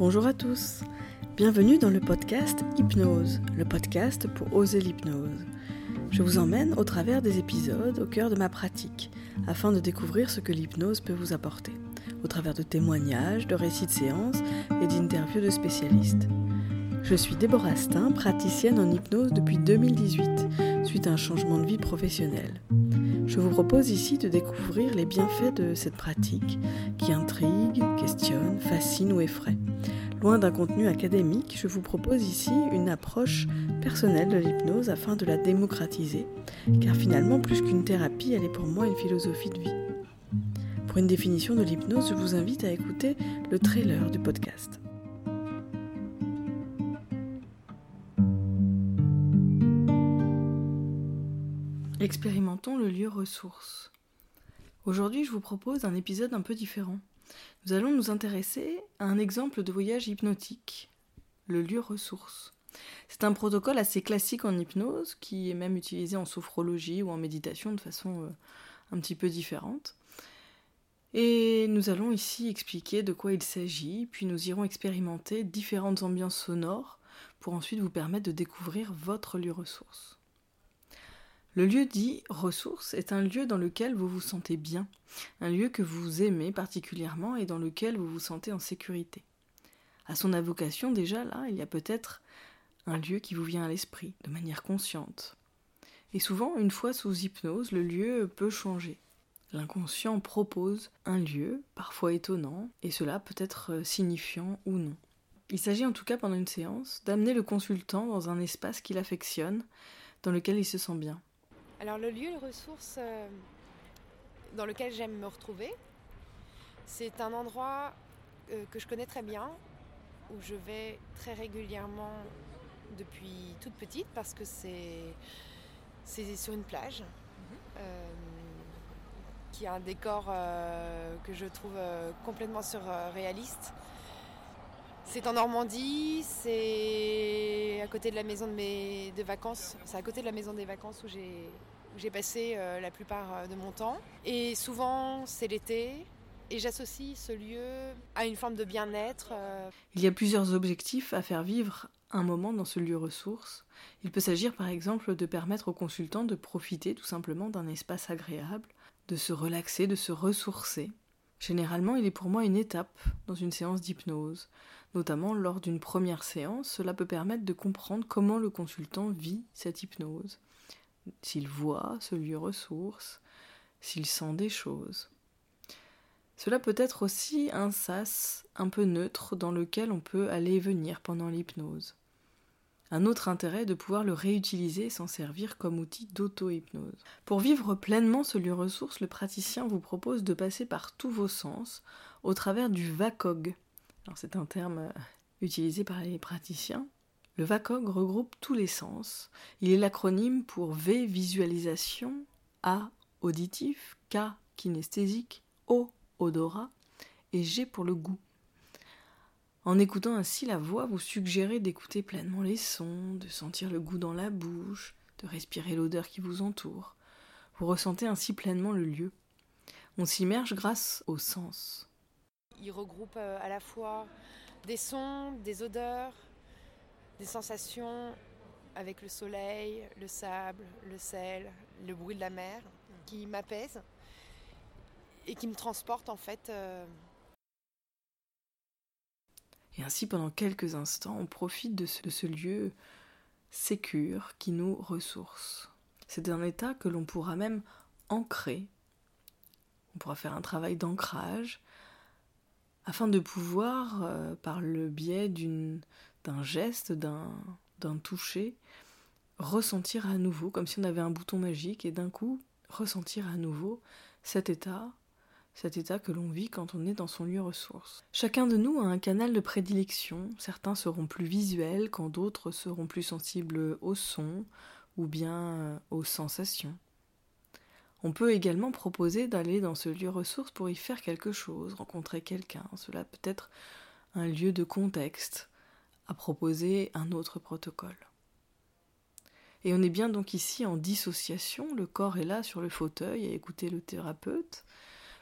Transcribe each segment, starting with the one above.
Bonjour à tous, bienvenue dans le podcast Hypnose, le podcast pour oser l'hypnose. Je vous emmène au travers des épisodes au cœur de ma pratique, afin de découvrir ce que l'hypnose peut vous apporter, au travers de témoignages, de récits de séances et d'interviews de spécialistes. Je suis Déborah Stein, praticienne en hypnose depuis 2018, suite à un changement de vie professionnelle. Je vous propose ici de découvrir les bienfaits de cette pratique qui intrigue, questionne, fascine ou effraie. Loin d'un contenu académique, je vous propose ici une approche personnelle de l'hypnose afin de la démocratiser, car finalement, plus qu'une thérapie, elle est pour moi une philosophie de vie. Pour une définition de l'hypnose, je vous invite à écouter le trailer du podcast. Expérimentons le lieu ressource. Aujourd'hui, je vous propose un épisode un peu différent. Nous allons nous intéresser à un exemple de voyage hypnotique, le lieu ressource. C'est un protocole assez classique en hypnose, qui est même utilisé en sophrologie ou en méditation de façon euh, un petit peu différente. Et nous allons ici expliquer de quoi il s'agit, puis nous irons expérimenter différentes ambiances sonores pour ensuite vous permettre de découvrir votre lieu ressource. Le lieu dit ressource est un lieu dans lequel vous vous sentez bien, un lieu que vous aimez particulièrement et dans lequel vous vous sentez en sécurité. À son invocation, déjà là, il y a peut-être un lieu qui vous vient à l'esprit, de manière consciente. Et souvent, une fois sous hypnose, le lieu peut changer. L'inconscient propose un lieu, parfois étonnant, et cela peut être signifiant ou non. Il s'agit en tout cas pendant une séance d'amener le consultant dans un espace qu'il affectionne, dans lequel il se sent bien. Alors le lieu de ressources euh, dans lequel j'aime me retrouver, c'est un endroit euh, que je connais très bien, où je vais très régulièrement depuis toute petite parce que c'est sur une plage mhm. euh, qui a un décor que je trouve complètement surréaliste. C'est en Normandie, c'est à côté de la maison de mes de vacances. C'est à côté de la maison des vacances où j'ai j'ai passé euh, la plupart euh, de mon temps. Et souvent, c'est l'été. Et j'associe ce lieu à une forme de bien-être. Euh. Il y a plusieurs objectifs à faire vivre un moment dans ce lieu ressource. Il peut s'agir par exemple de permettre aux consultants de profiter tout simplement d'un espace agréable, de se relaxer, de se ressourcer. Généralement, il est pour moi une étape dans une séance d'hypnose. Notamment lors d'une première séance, cela peut permettre de comprendre comment le consultant vit cette hypnose, s'il voit ce lieu ressource, s'il sent des choses. Cela peut être aussi un sas un peu neutre dans lequel on peut aller et venir pendant l'hypnose. Un autre intérêt est de pouvoir le réutiliser et s'en servir comme outil d'auto-hypnose. Pour vivre pleinement ce lieu ressource, le praticien vous propose de passer par tous vos sens au travers du VACOG, c'est un terme euh, utilisé par les praticiens. Le VACOG regroupe tous les sens. Il est l'acronyme pour V visualisation, A auditif, K kinesthésique, O odorat et G pour le goût. En écoutant ainsi la voix, vous suggérez d'écouter pleinement les sons, de sentir le goût dans la bouche, de respirer l'odeur qui vous entoure. Vous ressentez ainsi pleinement le lieu. On s'immerge grâce aux sens. Il regroupe euh, à la fois des sons, des odeurs, des sensations avec le soleil, le sable, le sel, le bruit de la mer, qui m'apaisent et qui me transportent en fait. Euh. Et ainsi, pendant quelques instants, on profite de ce, lieu sécure qui nous ressource. C'est un état que l'on pourra même ancrer. On pourra faire un travail d'ancrage afin de pouvoir, euh, par le biais d'un geste, d'un toucher, ressentir à nouveau, comme si on avait un bouton magique, et d'un coup, ressentir à nouveau cet état, cet état que l'on vit quand on est dans son lieu ressource. Chacun de nous a un canal de prédilection, certains seront plus visuels quand d'autres seront plus sensibles au son ou bien euh, aux sensations. On peut également proposer d'aller dans ce lieu ressource pour y faire quelque chose, rencontrer quelqu'un. Cela peut être un lieu de contexte à proposer un autre protocole. Et on est bien donc ici en dissociation, le corps est là sur le fauteuil à écouter le thérapeute,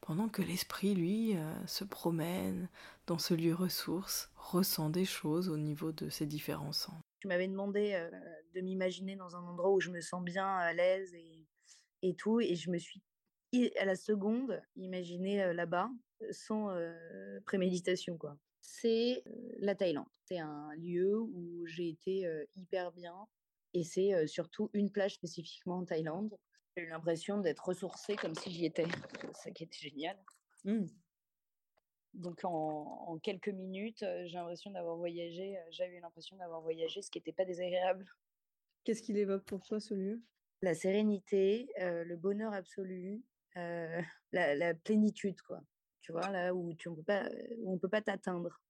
pendant que l'esprit, lui, euh, se promène dans ce lieu ressource, ressent des choses au niveau de ses différents sens. Tu m'avais demandé euh, de m'imaginer dans un endroit où je me sens bien à l'aise et, et tout, et je me suis à la seconde imaginé euh, là-bas sans préméditation, quoi. C'est la Thaïlande. C'est un lieu où j'ai été hyper bien, et c'est surtout une plage spécifiquement en Thaïlande j'ai eu l'impression d'être ressourcée comme si j'y étais. Ça qui était génial. Mmh. Donc en, quelques minutes, j'ai l'impression d'avoir voyagé. J'ai eu l'impression d'avoir voyagé, ce qui n'était pas désagréable. Qu'est-ce qu'il évoque pour toi ce lieu? La sérénité, euh, le bonheur absolu, la, plénitude, quoi. Tu vois, là où, on peut peut pas t'atteindre.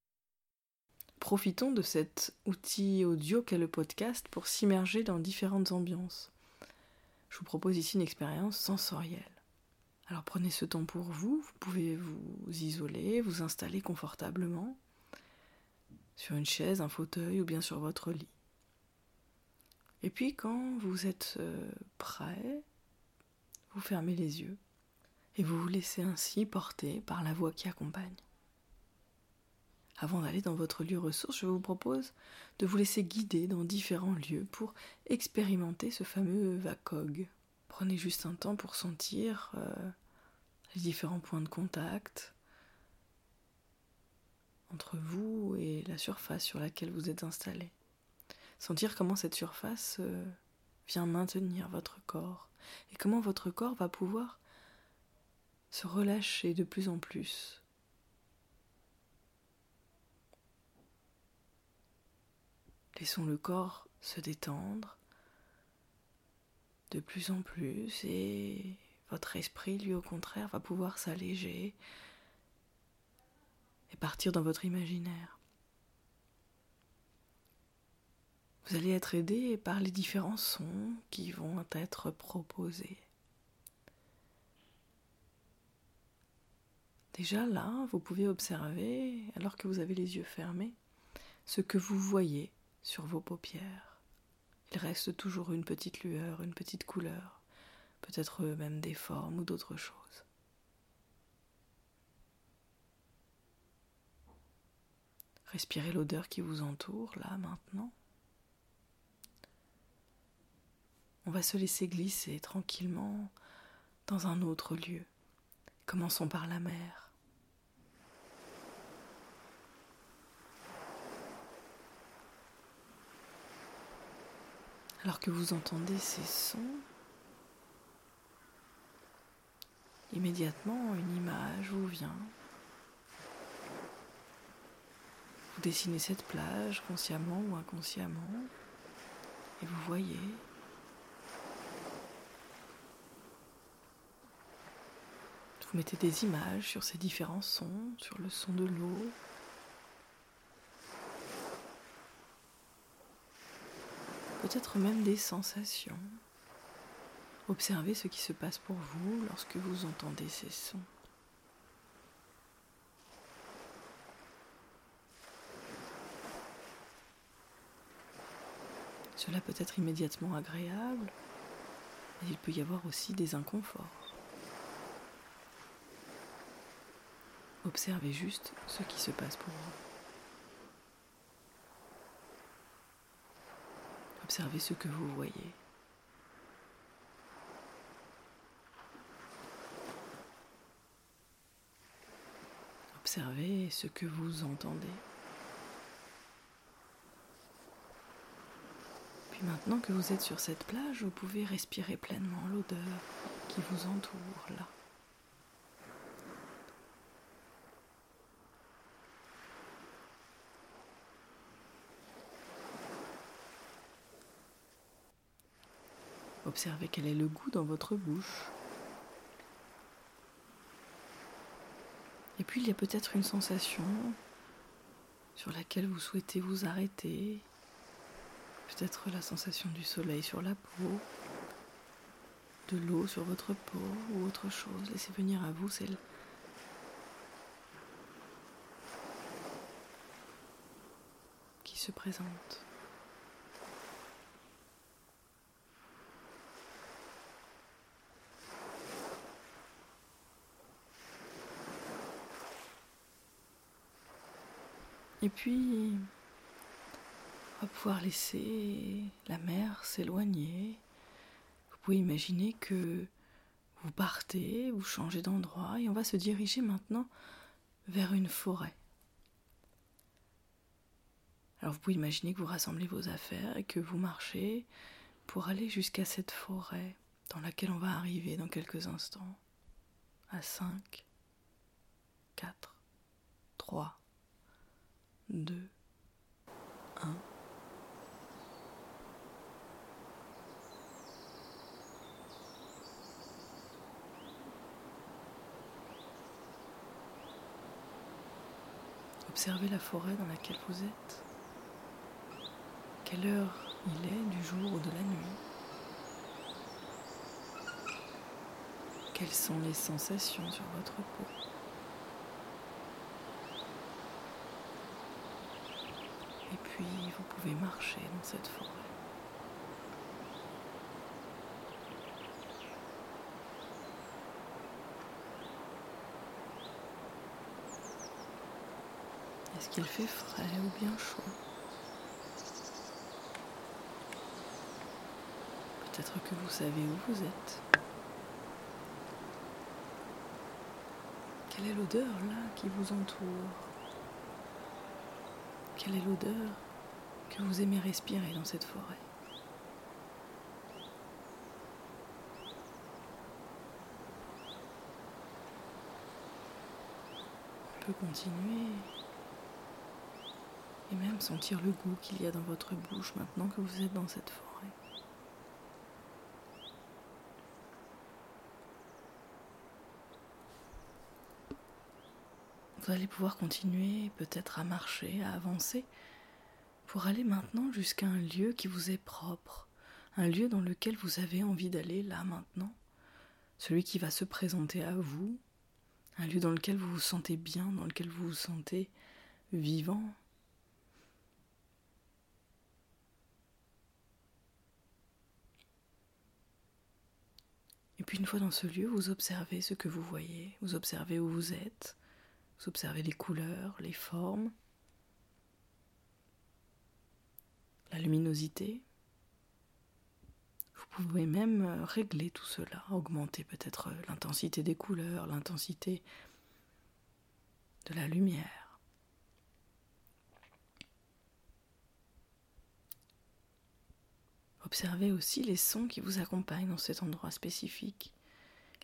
Profitons de cet outil audio qu'est le podcast pour s'immerger dans différentes ambiances je vous propose ici une expérience sensorielle. Alors prenez ce temps pour vous, vous pouvez vous isoler, vous installer confortablement sur une chaise, un fauteuil ou bien sur votre lit. Et puis quand vous êtes euh, prêt, vous fermez les yeux et vous vous laissez ainsi porter par la voix qui accompagne. Avant d'aller dans votre lieu ressource, je vous propose de vous laisser guider dans différents lieux pour expérimenter ce fameux VACOG. Prenez juste un temps pour sentir euh, les différents points de contact entre vous et la surface sur laquelle vous êtes installé. Sentir comment cette surface euh, vient maintenir votre corps et comment votre corps va pouvoir se relâcher de plus en plus Laissons le corps se détendre de plus en plus et votre esprit, lui, au contraire, va pouvoir s'alléger et partir dans votre imaginaire. Vous allez être aidé par les différents sons qui vont être proposés. Déjà là, vous pouvez observer, alors que vous avez les yeux fermés, ce que vous voyez sur vos paupières. Il reste toujours une petite lueur, une petite couleur, peut-être même des formes ou d'autres choses. Respirez l'odeur qui vous entoure, là, maintenant. On va se laisser glisser tranquillement dans un autre lieu. Commençons par la mer. Alors que vous entendez ces sons, immédiatement une image vous vient. Vous dessinez cette plage consciemment ou inconsciemment et vous voyez Vous mettez des images sur ces différents sons, sur le son de l'eau, peut-être même des sensations. Observez ce qui se passe pour vous lorsque vous entendez ces sons. Cela peut être immédiatement agréable, mais il peut y avoir aussi des inconforts. Observez juste ce qui se passe pour vous. Observez ce que vous voyez. Observez ce que vous entendez. Puis maintenant que vous êtes sur cette plage, vous pouvez respirer pleinement l'odeur qui vous entoure là. Observez quel est le goût dans votre bouche. Et puis il y a peut-être une sensation sur laquelle vous souhaitez vous arrêter. Peut-être la sensation du soleil sur la peau, de l'eau sur votre peau ou autre chose. Laissez venir à vous celle qui se présente. Et puis, on va pouvoir laisser la mer s'éloigner. Vous pouvez imaginer que vous partez, vous changez d'endroit et on va se diriger maintenant vers une forêt. Alors vous pouvez imaginer que vous rassemblez vos affaires et que vous marchez pour aller jusqu'à cette forêt dans laquelle on va arriver dans quelques instants. À 5, 4, 3, 2, 1. Observez la forêt dans laquelle vous êtes. Quelle heure il est du jour ou de la nuit Quelles sont les sensations sur votre peau Et puis vous pouvez marcher dans cette forêt. Est-ce qu'il fait frais ou bien chaud? Peut-être que vous savez où vous êtes. Quelle est l'odeur là qui vous entoure? Quelle est l'odeur? Que vous aimez respirer dans cette forêt On peut continuer et même sentir le goût qu'il y a dans votre bouche maintenant que vous êtes dans cette forêt. Vous allez pouvoir continuer peut-être à marcher, à avancer, pour aller maintenant jusqu'à un lieu qui vous est propre, un lieu dans lequel vous avez envie d'aller là maintenant, celui qui va se présenter à vous, un lieu dans lequel vous vous sentez bien, dans lequel vous vous sentez vivant. Et puis une fois dans ce lieu, vous observez ce que vous voyez, vous observez où vous êtes, vous observez les couleurs, les formes, la luminosité. Vous pouvez même euh, régler tout cela, augmenter peut-être l'intensité des couleurs, l'intensité de la lumière. Observez aussi les sons qui vous accompagnent dans cet endroit spécifique.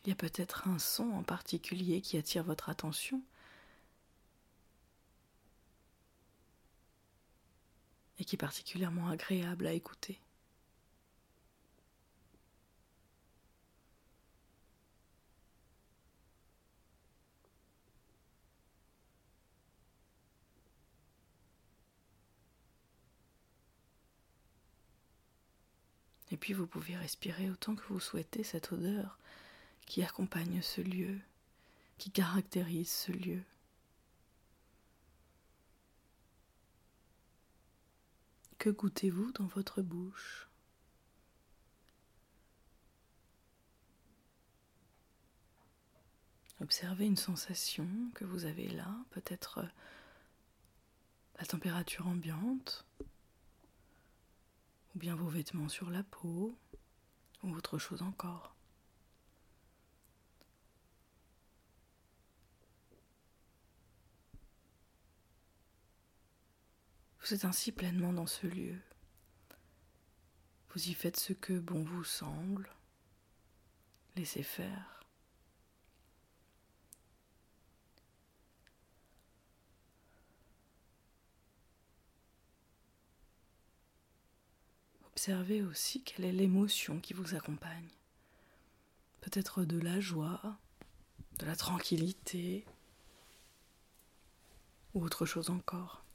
Il y a peut-être un son en particulier qui attire votre attention et qui est particulièrement agréable à écouter. Et puis vous pouvez respirer autant que vous souhaitez cette odeur qui accompagne ce lieu, qui caractérise ce lieu. Que goûtez-vous dans votre bouche? Observez une sensation que vous avez là, peut-être euh, la température ambiante, ou bien vos vêtements sur la peau, ou autre chose encore. Vous êtes ainsi pleinement dans ce lieu. Vous y faites ce que bon vous semble. Laissez faire. Observez aussi quelle est l'émotion qui vous accompagne. Peut-être de la joie, de la tranquillité ou autre chose encore.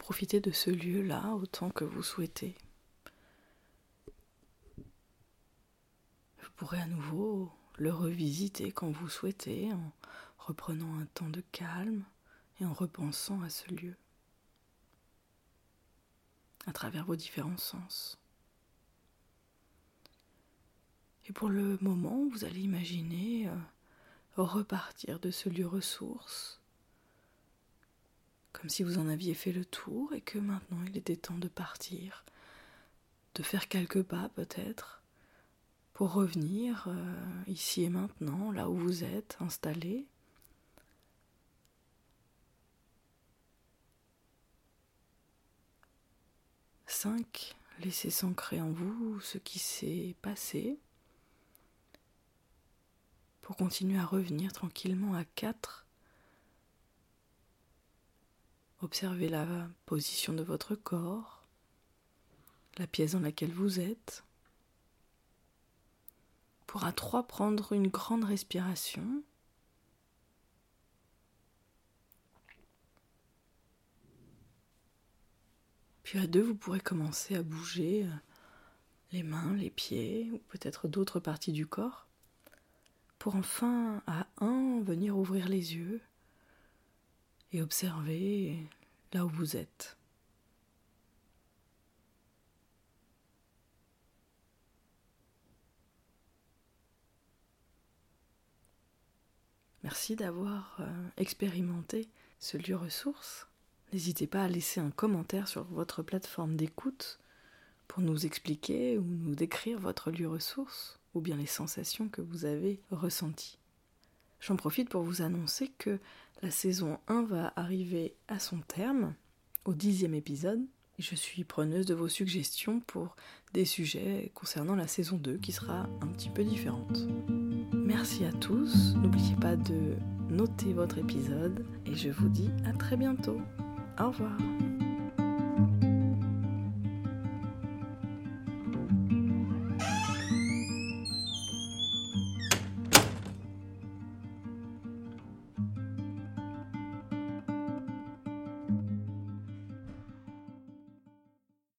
Profitez de ce lieu-là autant que vous souhaitez. Vous pourrez à nouveau le revisiter quand vous souhaitez en reprenant un temps de calme et en repensant à ce lieu à travers vos différents sens. Et pour le moment, vous allez imaginer euh, repartir de ce lieu ressource, comme si vous en aviez fait le tour et que maintenant il était temps de partir, de faire quelques pas peut-être, pour revenir euh, ici et maintenant, là où vous êtes installé. Cinq, laissez s'ancrer en vous ce qui s'est passé pour continuer à revenir tranquillement à 4. Observez la position de votre corps, la pièce dans laquelle vous êtes. Pour à 3 prendre une grande respiration. Puis à 2, vous pourrez commencer à bouger les mains, les pieds ou peut-être d'autres parties du corps pour enfin à un venir ouvrir les yeux et observer là où vous êtes. Merci d'avoir euh, expérimenté ce lieu ressource. N'hésitez pas à laisser un commentaire sur votre plateforme d'écoute pour nous expliquer ou nous décrire votre lieu ressource ou bien les sensations que vous avez ressenties. J'en profite pour vous annoncer que la saison 1 va arriver à son terme, au dixième épisode, je suis preneuse de vos suggestions pour des sujets concernant la saison 2 qui sera un petit peu différente. Merci à tous, n'oubliez pas de noter votre épisode et je vous dis à très bientôt. Au revoir.